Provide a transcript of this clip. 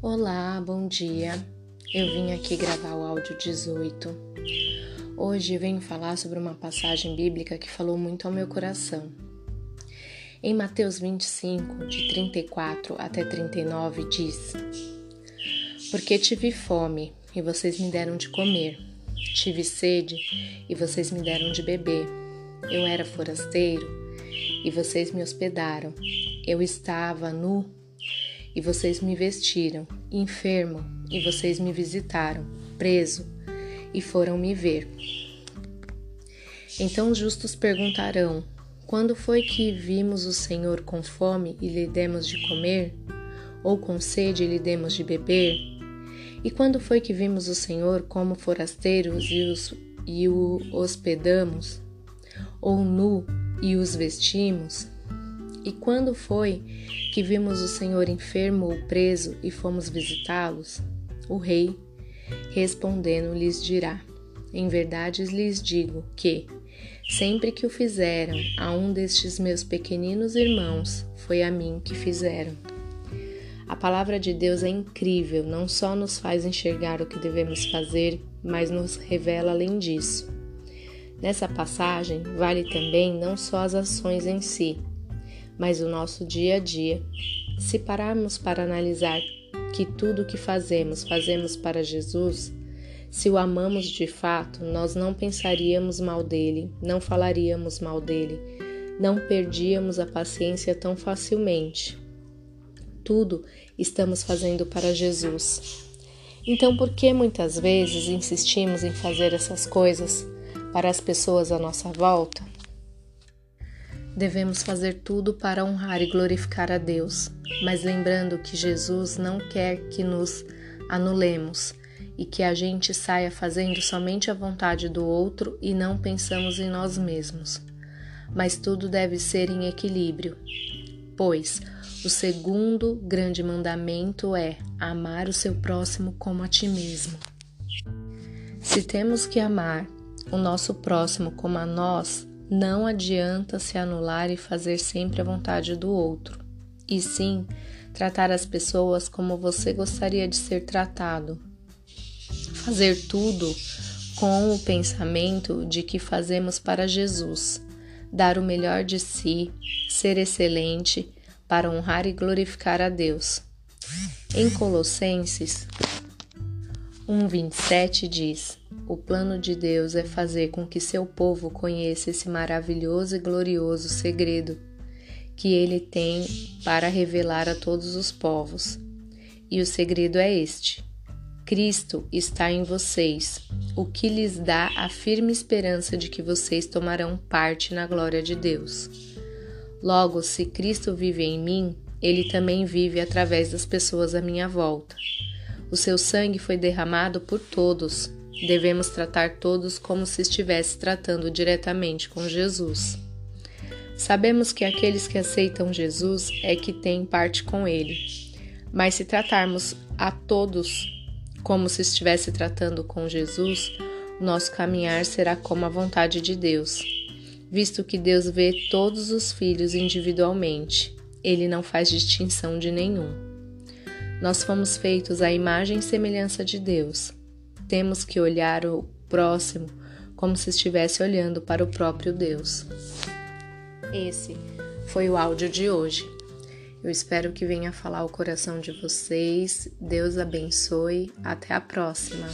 Olá, bom dia. Eu vim aqui gravar o áudio 18. Hoje venho falar sobre uma passagem bíblica que falou muito ao meu coração. Em Mateus 25, de 34 até 39, diz: Porque tive fome e vocês me deram de comer, tive sede e vocês me deram de beber. Eu era forasteiro e vocês me hospedaram. Eu estava nu e vocês me vestiram, enfermo, e vocês me visitaram, preso, e foram me ver. Então os justos perguntarão: Quando foi que vimos o Senhor com fome e lhe demos de comer? Ou com sede e lhe demos de beber? E quando foi que vimos o Senhor como forasteiros e, os, e o hospedamos? Ou nu e os vestimos? E quando foi que vimos o Senhor enfermo ou preso e fomos visitá-los? O rei, respondendo, lhes dirá: Em verdade lhes digo que, sempre que o fizeram a um destes meus pequeninos irmãos, foi a mim que fizeram. A palavra de Deus é incrível, não só nos faz enxergar o que devemos fazer, mas nos revela além disso. Nessa passagem, vale também não só as ações em si, mas o nosso dia a dia. Se pararmos para analisar que tudo o que fazemos, fazemos para Jesus, se o amamos de fato, nós não pensaríamos mal dele, não falaríamos mal dele, não perdíamos a paciência tão facilmente. Tudo estamos fazendo para Jesus. Então, por que muitas vezes insistimos em fazer essas coisas para as pessoas à nossa volta? Devemos fazer tudo para honrar e glorificar a Deus, mas lembrando que Jesus não quer que nos anulemos e que a gente saia fazendo somente a vontade do outro e não pensamos em nós mesmos. Mas tudo deve ser em equilíbrio, pois o segundo grande mandamento é amar o seu próximo como a ti mesmo. Se temos que amar o nosso próximo como a nós, não adianta se anular e fazer sempre a vontade do outro, e sim tratar as pessoas como você gostaria de ser tratado. Fazer tudo com o pensamento de que fazemos para Jesus, dar o melhor de si, ser excelente para honrar e glorificar a Deus. Em Colossenses 1:27 diz: o plano de Deus é fazer com que seu povo conheça esse maravilhoso e glorioso segredo que ele tem para revelar a todos os povos. E o segredo é este: Cristo está em vocês, o que lhes dá a firme esperança de que vocês tomarão parte na glória de Deus. Logo, se Cristo vive em mim, ele também vive através das pessoas à minha volta. O seu sangue foi derramado por todos Devemos tratar todos como se estivesse tratando diretamente com Jesus. Sabemos que aqueles que aceitam Jesus é que têm parte com Ele, mas se tratarmos a todos como se estivesse tratando com Jesus, nosso caminhar será como a vontade de Deus, visto que Deus vê todos os filhos individualmente, Ele não faz distinção de nenhum. Nós fomos feitos à imagem e semelhança de Deus temos que olhar o próximo como se estivesse olhando para o próprio Deus. Esse foi o áudio de hoje. Eu espero que venha falar o coração de vocês. Deus abençoe. Até a próxima.